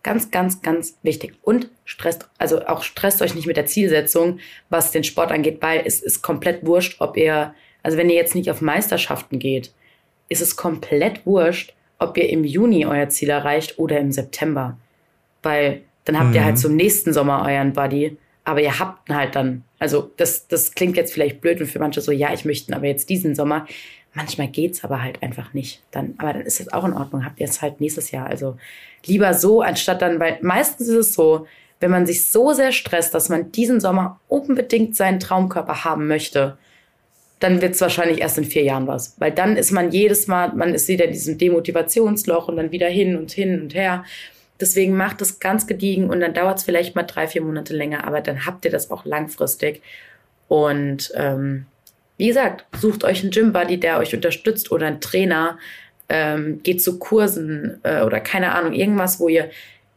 ganz, ganz, ganz wichtig. Und stresst, also auch stresst euch nicht mit der Zielsetzung, was den Sport angeht, weil es ist komplett wurscht, ob ihr, also wenn ihr jetzt nicht auf Meisterschaften geht, ist es komplett wurscht, ob ihr im Juni euer Ziel erreicht oder im September. Weil dann habt mhm. ihr halt mhm. zum nächsten Sommer euren Buddy, aber ihr habt halt dann. Also das, das klingt jetzt vielleicht blöd und für manche so, ja, ich möchte aber jetzt diesen Sommer. Manchmal geht's aber halt einfach nicht. Dann, aber dann ist es auch in Ordnung. Habt ihr es halt nächstes Jahr. Also lieber so, anstatt dann, weil meistens ist es so, wenn man sich so sehr stresst, dass man diesen Sommer unbedingt seinen Traumkörper haben möchte, dann wird es wahrscheinlich erst in vier Jahren was. Weil dann ist man jedes Mal, man ist wieder in diesem Demotivationsloch und dann wieder hin und hin und her. Deswegen macht es ganz gediegen und dann dauert es vielleicht mal drei, vier Monate länger, aber dann habt ihr das auch langfristig. Und ähm, wie gesagt, sucht euch einen Gym-Buddy, der euch unterstützt oder einen Trainer, ähm, geht zu Kursen äh, oder keine Ahnung, irgendwas, wo ihr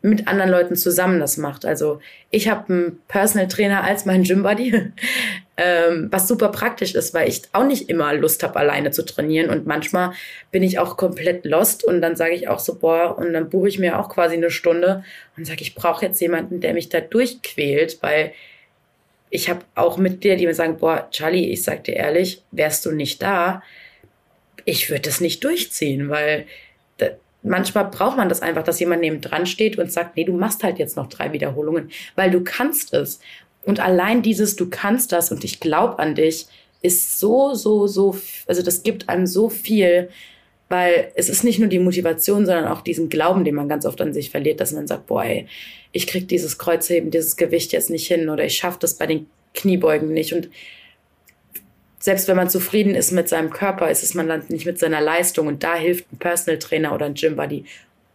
mit anderen Leuten zusammen das macht. Also ich habe einen Personal Trainer als meinen Gym Buddy, [LAUGHS] ähm, was super praktisch ist, weil ich auch nicht immer Lust habe, alleine zu trainieren und manchmal bin ich auch komplett lost und dann sage ich auch so, boah, und dann buche ich mir auch quasi eine Stunde und sage, ich brauche jetzt jemanden, der mich da durchquält, weil ich habe auch mit dir, die mir sagen, boah, Charlie, ich sag dir ehrlich, wärst du nicht da, ich würde das nicht durchziehen, weil manchmal braucht man das einfach, dass jemand neben dran steht und sagt, nee, du machst halt jetzt noch drei Wiederholungen, weil du kannst es. Und allein dieses, du kannst das und ich glaube an dich, ist so, so, so, also das gibt einem so viel, weil es ist nicht nur die Motivation, sondern auch diesen Glauben, den man ganz oft an sich verliert, dass man sagt, boah, ey, ich krieg dieses Kreuzheben, dieses Gewicht jetzt nicht hin oder ich schaffe das bei den Kniebeugen nicht und selbst wenn man zufrieden ist mit seinem Körper, ist es man dann nicht mit seiner Leistung. Und da hilft ein Personal Trainer oder ein Gym Buddy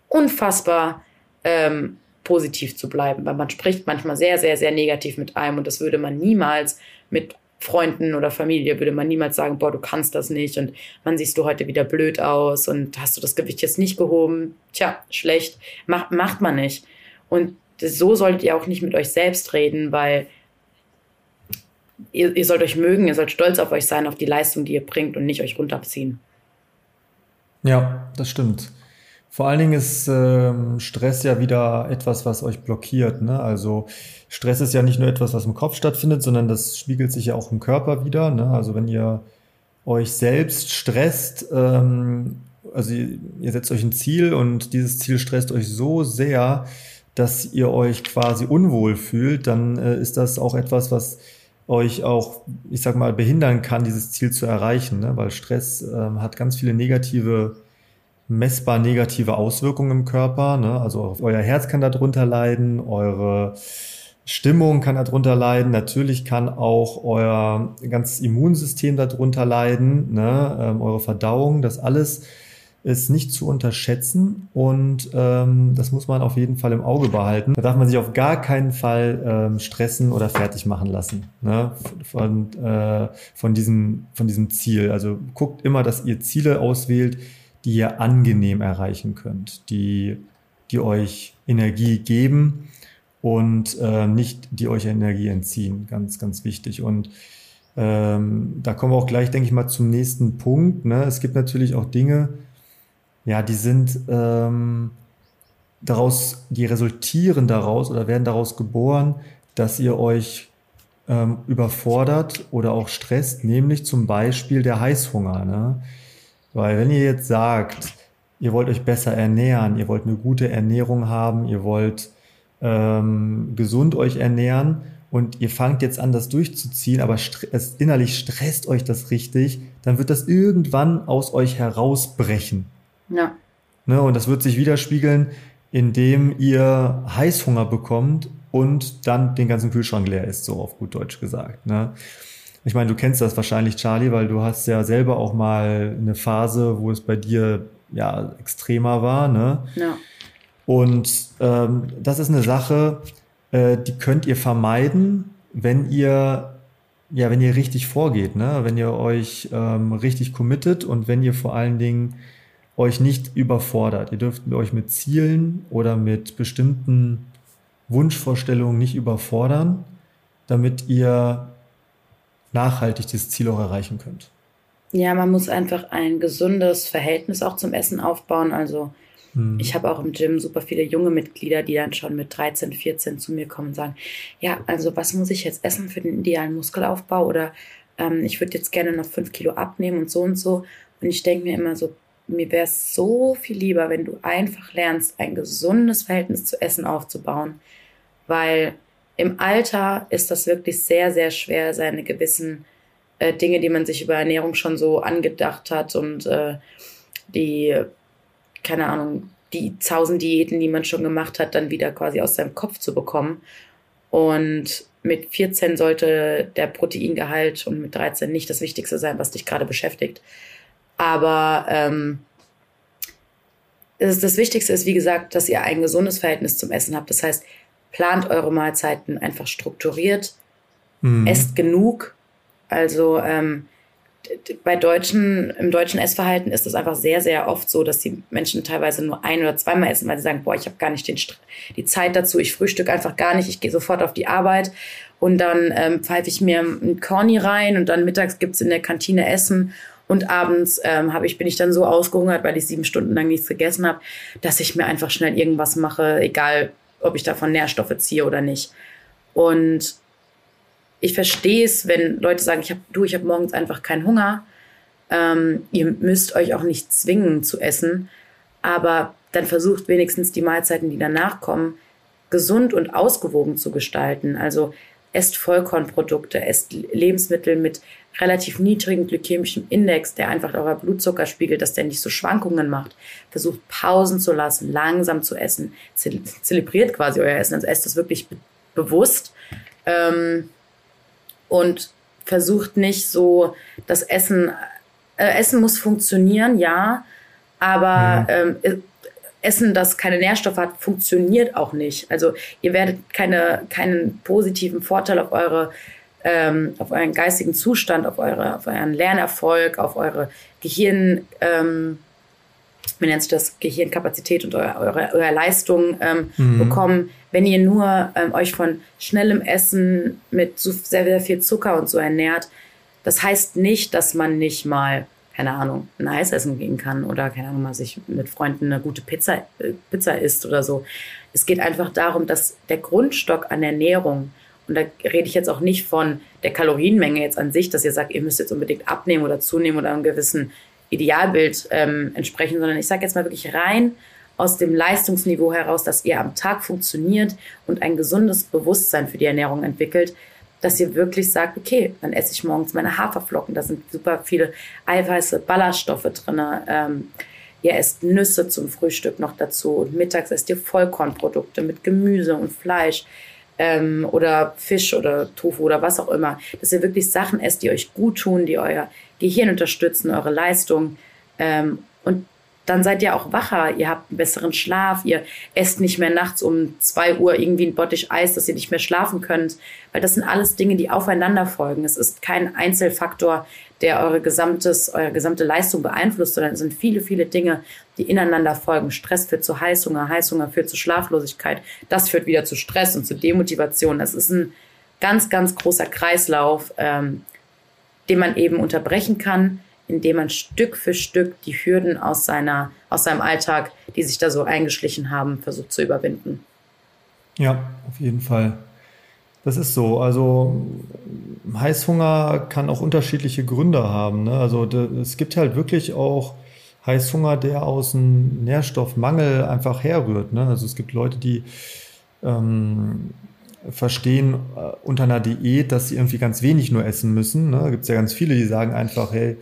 unfassbar ähm, positiv zu bleiben, weil man spricht manchmal sehr, sehr, sehr negativ mit einem und das würde man niemals mit Freunden oder Familie würde man niemals sagen, boah, du kannst das nicht und wann siehst du heute wieder blöd aus und hast du das Gewicht jetzt nicht gehoben? Tja, schlecht. Macht, macht man nicht. Und so solltet ihr auch nicht mit euch selbst reden, weil ihr, ihr sollt euch mögen, ihr sollt stolz auf euch sein, auf die Leistung, die ihr bringt und nicht euch runterziehen. Ja, das stimmt. Vor allen Dingen ist ähm, Stress ja wieder etwas, was euch blockiert. Ne? Also Stress ist ja nicht nur etwas, was im Kopf stattfindet, sondern das spiegelt sich ja auch im Körper wieder. Ne? Also wenn ihr euch selbst stresst, ähm, also ihr, ihr setzt euch ein Ziel und dieses Ziel stresst euch so sehr, dass ihr euch quasi unwohl fühlt, dann äh, ist das auch etwas, was euch auch, ich sag mal, behindern kann, dieses Ziel zu erreichen, ne? weil Stress ähm, hat ganz viele negative, messbar negative Auswirkungen im Körper. Ne? Also euer Herz kann darunter leiden, eure Stimmung kann darunter leiden, natürlich kann auch euer ganzes Immunsystem darunter leiden, ne? ähm, eure Verdauung, das alles ist nicht zu unterschätzen und ähm, das muss man auf jeden Fall im Auge behalten. Da darf man sich auf gar keinen Fall ähm, stressen oder fertig machen lassen ne? von, äh, von, diesem, von diesem Ziel. Also guckt immer, dass ihr Ziele auswählt, die ihr angenehm erreichen könnt, die, die euch Energie geben und äh, nicht die euch Energie entziehen. Ganz, ganz wichtig. Und ähm, da kommen wir auch gleich, denke ich mal, zum nächsten Punkt. Ne? Es gibt natürlich auch Dinge, ja, die sind ähm, daraus, die resultieren daraus oder werden daraus geboren, dass ihr euch ähm, überfordert oder auch stresst, nämlich zum Beispiel der Heißhunger. Ne? Weil wenn ihr jetzt sagt, ihr wollt euch besser ernähren, ihr wollt eine gute Ernährung haben, ihr wollt ähm, gesund euch ernähren und ihr fangt jetzt an, das durchzuziehen, aber innerlich stresst euch das richtig, dann wird das irgendwann aus euch herausbrechen. Ja. Ne, und das wird sich widerspiegeln, indem ihr Heißhunger bekommt und dann den ganzen Kühlschrank leer ist, so auf gut Deutsch gesagt. Ne? Ich meine, du kennst das wahrscheinlich, Charlie, weil du hast ja selber auch mal eine Phase, wo es bei dir ja extremer war. Ne? Ja. Und ähm, das ist eine Sache, äh, die könnt ihr vermeiden, wenn ihr ja, wenn ihr richtig vorgeht, ne? wenn ihr euch ähm, richtig committet und wenn ihr vor allen Dingen euch nicht überfordert. Ihr dürft euch mit Zielen oder mit bestimmten Wunschvorstellungen nicht überfordern, damit ihr nachhaltig dieses Ziel auch erreichen könnt? Ja, man muss einfach ein gesundes Verhältnis auch zum Essen aufbauen. Also hm. ich habe auch im Gym super viele junge Mitglieder, die dann schon mit 13, 14 zu mir kommen und sagen, ja, also was muss ich jetzt essen für den idealen Muskelaufbau? Oder ähm, ich würde jetzt gerne noch fünf Kilo abnehmen und so und so. Und ich denke mir immer so, mir wäre es so viel lieber, wenn du einfach lernst, ein gesundes Verhältnis zu Essen aufzubauen. Weil im Alter ist das wirklich sehr, sehr schwer, seine gewissen äh, Dinge, die man sich über Ernährung schon so angedacht hat und äh, die, keine Ahnung, die tausend Diäten, die man schon gemacht hat, dann wieder quasi aus seinem Kopf zu bekommen. Und mit 14 sollte der Proteingehalt und mit 13 nicht das Wichtigste sein, was dich gerade beschäftigt. Aber ähm, das Wichtigste ist, wie gesagt, dass ihr ein gesundes Verhältnis zum Essen habt. Das heißt, plant eure Mahlzeiten einfach strukturiert, mhm. esst genug also ähm, bei Deutschen, im deutschen Essverhalten ist es einfach sehr, sehr oft so, dass die Menschen teilweise nur ein oder zweimal essen, weil sie sagen, boah, ich habe gar nicht den, die Zeit dazu, ich frühstück einfach gar nicht, ich gehe sofort auf die Arbeit und dann ähm, pfeife ich mir ein Corny rein und dann mittags gibt's in der Kantine Essen und abends ähm, hab ich, bin ich dann so ausgehungert, weil ich sieben Stunden lang nichts gegessen habe, dass ich mir einfach schnell irgendwas mache, egal ob ich davon Nährstoffe ziehe oder nicht. Und ich verstehe es, wenn Leute sagen, ich habe du, ich habe morgens einfach keinen Hunger. Ähm, ihr müsst euch auch nicht zwingen zu essen, aber dann versucht wenigstens die Mahlzeiten, die danach kommen, gesund und ausgewogen zu gestalten. Also esst Vollkornprodukte, esst Lebensmittel mit relativ niedrigem glykämischem Index, der einfach euer Blutzucker spiegelt, dass der nicht so Schwankungen macht. Versucht Pausen zu lassen, langsam zu essen, zelebriert quasi euer Essen, also esst es wirklich be bewusst. Ähm, und versucht nicht so das Essen, äh, Essen muss funktionieren, ja, aber mhm. ähm, Essen, das keine Nährstoffe hat, funktioniert auch nicht. Also ihr werdet keine, keinen positiven Vorteil auf eure ähm, auf euren geistigen Zustand, auf, eure, auf euren Lernerfolg, auf eure Gehirn, ähm, wie nennt sich das, Gehirnkapazität und eure, eure, eure Leistung ähm, mhm. bekommen, wenn ihr nur ähm, euch von schnellem Essen mit so sehr, sehr viel Zucker und so ernährt. Das heißt nicht, dass man nicht mal, keine Ahnung, ein Eis essen gehen kann oder, keine Ahnung, mal sich mit Freunden eine gute Pizza, äh, Pizza isst oder so. Es geht einfach darum, dass der Grundstock an Ernährung, und da rede ich jetzt auch nicht von der Kalorienmenge jetzt an sich, dass ihr sagt, ihr müsst jetzt unbedingt abnehmen oder zunehmen oder einem gewissen Idealbild ähm, entsprechen, sondern ich sage jetzt mal wirklich rein aus dem Leistungsniveau heraus, dass ihr am Tag funktioniert und ein gesundes Bewusstsein für die Ernährung entwickelt, dass ihr wirklich sagt, okay, dann esse ich morgens meine Haferflocken, da sind super viele Eiweiße, Ballaststoffe drin. Ähm, ihr esst Nüsse zum Frühstück noch dazu und mittags esst ihr Vollkornprodukte mit Gemüse und Fleisch ähm, oder Fisch oder Tofu oder was auch immer. Dass ihr wirklich Sachen esst, die euch gut tun, die euer Gehirn unterstützen, eure Leistung. Ähm, und dann seid ihr auch wacher, ihr habt einen besseren Schlaf, ihr esst nicht mehr nachts um zwei Uhr irgendwie ein Bottich Eis, dass ihr nicht mehr schlafen könnt, weil das sind alles Dinge, die aufeinander folgen. Es ist kein Einzelfaktor, der eure gesamtes, eure gesamte Leistung beeinflusst, sondern es sind viele, viele Dinge, die ineinander folgen. Stress führt zu Heißhunger, Heißhunger führt zu Schlaflosigkeit, das führt wieder zu Stress und zu Demotivation. Es ist ein ganz, ganz großer Kreislauf, ähm, den man eben unterbrechen kann, indem man Stück für Stück die Hürden aus, seiner, aus seinem Alltag, die sich da so eingeschlichen haben, versucht zu überwinden. Ja, auf jeden Fall. Das ist so. Also Heißhunger kann auch unterschiedliche Gründe haben. Ne? Also es gibt halt wirklich auch Heißhunger, der aus einem Nährstoffmangel einfach herrührt. Ne? Also es gibt Leute, die ähm, verstehen äh, unter einer Diät, dass sie irgendwie ganz wenig nur essen müssen. Ne? Da gibt es ja ganz viele, die sagen einfach, hey,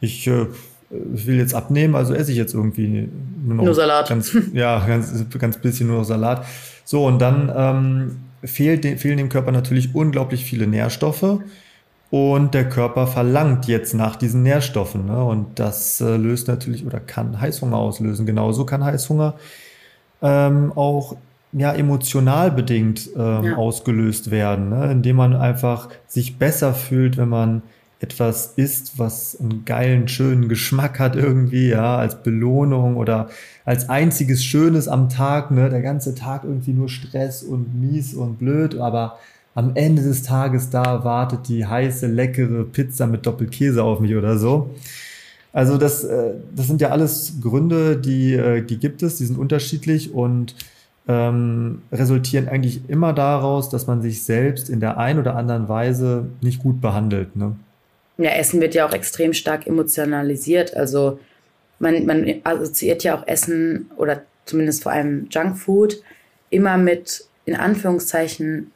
ich äh, will jetzt abnehmen, also esse ich jetzt irgendwie nur, noch nur Salat. Ganz, [LAUGHS] ja, ganz, ganz bisschen nur Salat. So, und dann ähm, fehlt, fehlen dem Körper natürlich unglaublich viele Nährstoffe. Und der Körper verlangt jetzt nach diesen Nährstoffen. Ne? Und das äh, löst natürlich oder kann Heißhunger auslösen. Genauso kann Heißhunger ähm, auch ja, emotional bedingt ähm, ja. ausgelöst werden, ne? indem man einfach sich besser fühlt, wenn man etwas isst, was einen geilen, schönen Geschmack hat irgendwie, ja, als Belohnung oder als einziges Schönes am Tag, ne, der ganze Tag irgendwie nur Stress und mies und blöd, aber am Ende des Tages da wartet die heiße, leckere Pizza mit Doppelkäse auf mich oder so. Also das, äh, das sind ja alles Gründe, die, äh, die gibt es, die sind unterschiedlich und ähm, resultieren eigentlich immer daraus, dass man sich selbst in der ein oder anderen Weise nicht gut behandelt. Ne? Ja, Essen wird ja auch extrem stark emotionalisiert. Also man, man assoziiert ja auch Essen oder zumindest vor allem Junkfood immer mit in Anführungszeichen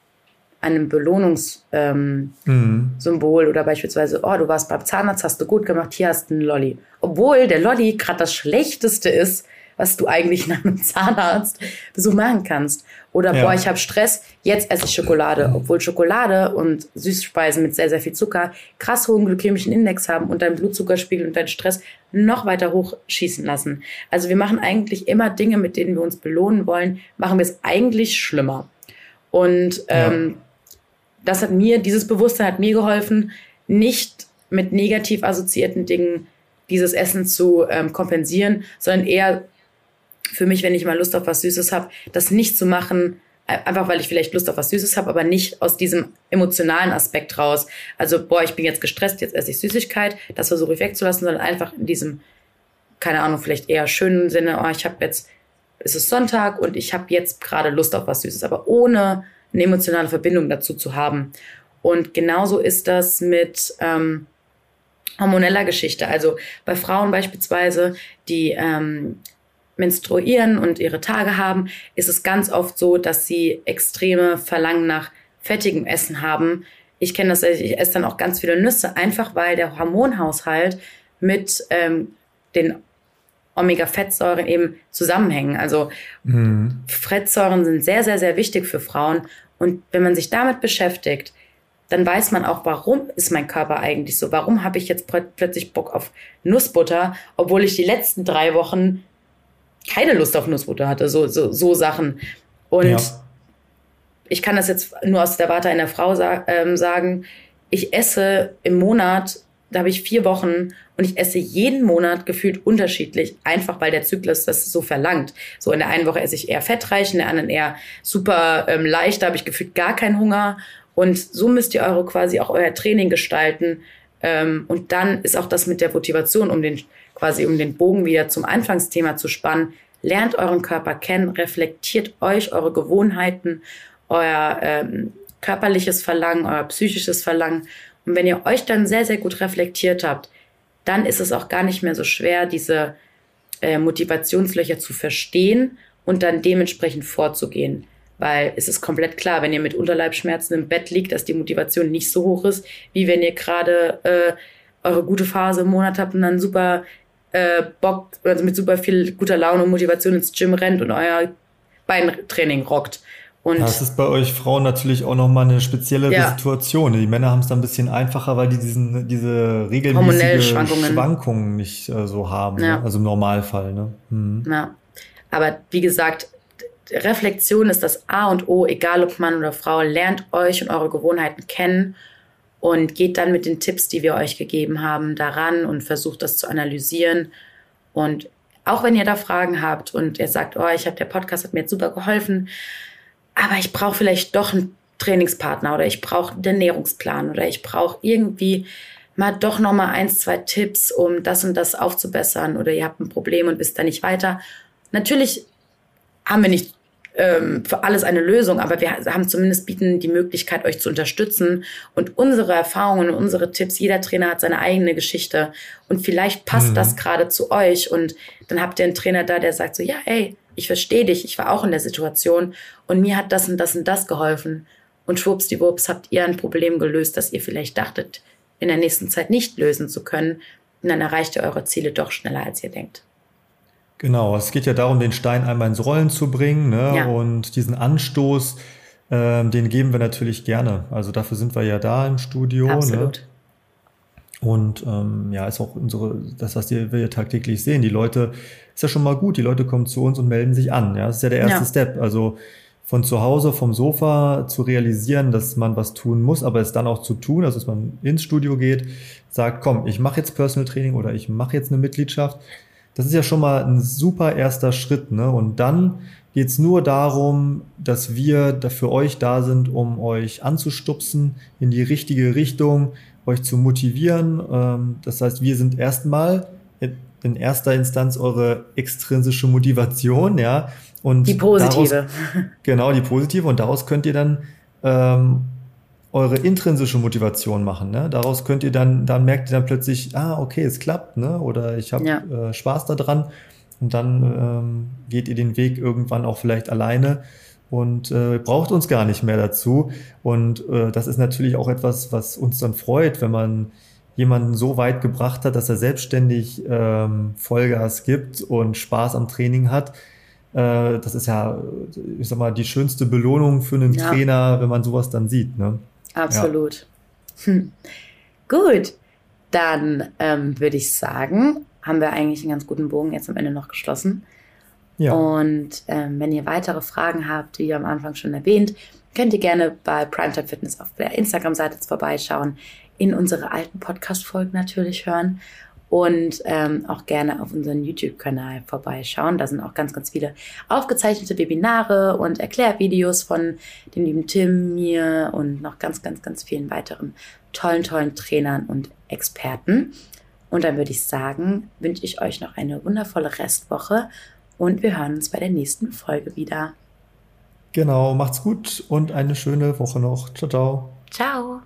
einem Belohnungssymbol ähm, mhm. oder beispielsweise, oh, du warst beim Zahnarzt, hast du gut gemacht, hier hast du einen Lolli. Obwohl der Lolli gerade das Schlechteste ist, was du eigentlich [LAUGHS] nach einem Zahnarztbesuch machen kannst. Oder ja. boah, ich habe Stress, jetzt esse ich Schokolade. Obwohl Schokolade und Süßspeisen mit sehr, sehr viel Zucker krass hohen glykämischen Index haben und deinen Blutzuckerspiegel und deinen Stress noch weiter hochschießen lassen. Also wir machen eigentlich immer Dinge, mit denen wir uns belohnen wollen, machen wir es eigentlich schlimmer. Und ähm, ja. das hat mir, dieses Bewusstsein hat mir geholfen, nicht mit negativ assoziierten Dingen dieses Essen zu ähm, kompensieren, sondern eher für mich, wenn ich mal Lust auf was Süßes habe, das nicht zu machen, einfach weil ich vielleicht Lust auf was Süßes habe, aber nicht aus diesem emotionalen Aspekt raus. Also, boah, ich bin jetzt gestresst, jetzt esse ich Süßigkeit, das versuche ich wegzulassen, sondern einfach in diesem, keine Ahnung, vielleicht eher schönen Sinne, oh, ich habe jetzt, es ist Sonntag und ich habe jetzt gerade Lust auf was Süßes, aber ohne eine emotionale Verbindung dazu zu haben. Und genauso ist das mit ähm, hormoneller Geschichte. Also bei Frauen beispielsweise, die ähm, menstruieren und ihre Tage haben, ist es ganz oft so, dass sie extreme Verlangen nach fettigem Essen haben. Ich kenne das, ich esse dann auch ganz viele Nüsse, einfach weil der Hormonhaushalt mit ähm, den Omega-Fettsäuren eben zusammenhängen. Also mhm. Fettsäuren sind sehr, sehr, sehr wichtig für Frauen. Und wenn man sich damit beschäftigt, dann weiß man auch, warum ist mein Körper eigentlich so? Warum habe ich jetzt plötzlich Bock auf Nussbutter, obwohl ich die letzten drei Wochen keine Lust auf Nussbutter hatte, so, so, so Sachen. Und ja. ich kann das jetzt nur aus der Warte einer Frau sa ähm, sagen, ich esse im Monat, da habe ich vier Wochen und ich esse jeden Monat gefühlt unterschiedlich, einfach weil der Zyklus das so verlangt. So in der einen Woche esse ich eher fettreich, in der anderen eher super ähm, leicht, da habe ich gefühlt gar keinen Hunger. Und so müsst ihr eure quasi auch euer Training gestalten. Ähm, und dann ist auch das mit der Motivation, um den quasi um den Bogen wieder zum Anfangsthema zu spannen, lernt euren Körper kennen, reflektiert euch, eure Gewohnheiten, euer ähm, körperliches Verlangen, euer psychisches Verlangen. Und wenn ihr euch dann sehr, sehr gut reflektiert habt, dann ist es auch gar nicht mehr so schwer, diese äh, Motivationslöcher zu verstehen und dann dementsprechend vorzugehen. Weil es ist komplett klar, wenn ihr mit Unterleibschmerzen im Bett liegt, dass die Motivation nicht so hoch ist, wie wenn ihr gerade äh, eure gute Phase im Monat habt und dann super äh, Bock, also mit super viel guter Laune und Motivation ins Gym rennt und euer Beintraining rockt. Und das ist bei euch Frauen natürlich auch nochmal eine spezielle ja. Situation. Die Männer haben es da ein bisschen einfacher, weil die diesen, diese regelmäßige Schwankungen. Schwankungen nicht äh, so haben. Ja. Ne? Also im Normalfall. Ne? Mhm. Ja. Aber wie gesagt, Reflexion ist das A und O, egal ob Mann oder Frau. Lernt euch und eure Gewohnheiten kennen und geht dann mit den Tipps, die wir euch gegeben haben, daran und versucht das zu analysieren. Und auch wenn ihr da Fragen habt und ihr sagt, oh, ich habe der Podcast hat mir jetzt super geholfen, aber ich brauche vielleicht doch einen Trainingspartner oder ich brauche einen Ernährungsplan oder ich brauche irgendwie mal doch noch mal eins, zwei Tipps, um das und das aufzubessern oder ihr habt ein Problem und wisst da nicht weiter. Natürlich haben wir nicht ähm, für alles eine Lösung, aber wir haben zumindest bieten die Möglichkeit, euch zu unterstützen. Und unsere Erfahrungen, unsere Tipps, jeder Trainer hat seine eigene Geschichte. Und vielleicht passt mhm. das gerade zu euch. Und dann habt ihr einen Trainer da, der sagt so, ja, ey, ich verstehe dich, ich war auch in der Situation. Und mir hat das und das und das geholfen. Und schwuppsdiwupps habt ihr ein Problem gelöst, das ihr vielleicht dachtet, in der nächsten Zeit nicht lösen zu können. Und dann erreicht ihr eure Ziele doch schneller, als ihr denkt. Genau, es geht ja darum, den Stein einmal ins Rollen zu bringen ne? Ja. und diesen Anstoß, ähm, den geben wir natürlich gerne. Also dafür sind wir ja da im Studio. Ne? Absolut. Ne? Und ähm, ja, ist auch unsere, das, was wir hier tagtäglich sehen. Die Leute, ist ja schon mal gut, die Leute kommen zu uns und melden sich an. Ja, das ist ja der erste ja. Step. Also von zu Hause, vom Sofa zu realisieren, dass man was tun muss, aber es dann auch zu tun, also dass man ins Studio geht, sagt, komm, ich mache jetzt Personal Training oder ich mache jetzt eine Mitgliedschaft das ist ja schon mal ein super erster Schritt. Ne? Und dann geht es nur darum, dass wir da für euch da sind, um euch anzustupsen in die richtige Richtung, euch zu motivieren. Ähm, das heißt, wir sind erstmal in erster Instanz eure extrinsische Motivation, ja. Und die positive. Daraus, genau, die positive. Und daraus könnt ihr dann ähm, eure intrinsische Motivation machen. Ne? Daraus könnt ihr dann, dann merkt ihr dann plötzlich, ah, okay, es klappt, ne? Oder ich habe ja. äh, Spaß daran. Und dann ähm, geht ihr den Weg irgendwann auch vielleicht alleine und äh, braucht uns gar nicht mehr dazu. Und äh, das ist natürlich auch etwas, was uns dann freut, wenn man jemanden so weit gebracht hat, dass er selbstständig ähm, Vollgas gibt und Spaß am Training hat. Äh, das ist ja, ich sag mal, die schönste Belohnung für einen ja. Trainer, wenn man sowas dann sieht. Ne? Absolut. Ja. Hm. Gut, dann ähm, würde ich sagen, haben wir eigentlich einen ganz guten Bogen jetzt am Ende noch geschlossen. Ja. Und ähm, wenn ihr weitere Fragen habt, wie am Anfang schon erwähnt, könnt ihr gerne bei Primetime Fitness auf der Instagram-Seite vorbeischauen in unsere alten Podcast-Folgen natürlich hören und ähm, auch gerne auf unseren YouTube-Kanal vorbeischauen. Da sind auch ganz, ganz viele aufgezeichnete Webinare und Erklärvideos von dem lieben Tim, mir und noch ganz, ganz, ganz vielen weiteren tollen, tollen Trainern und Experten. Und dann würde ich sagen, wünsche ich euch noch eine wundervolle Restwoche und wir hören uns bei der nächsten Folge wieder. Genau, macht's gut und eine schöne Woche noch. Ciao, ciao. Ciao.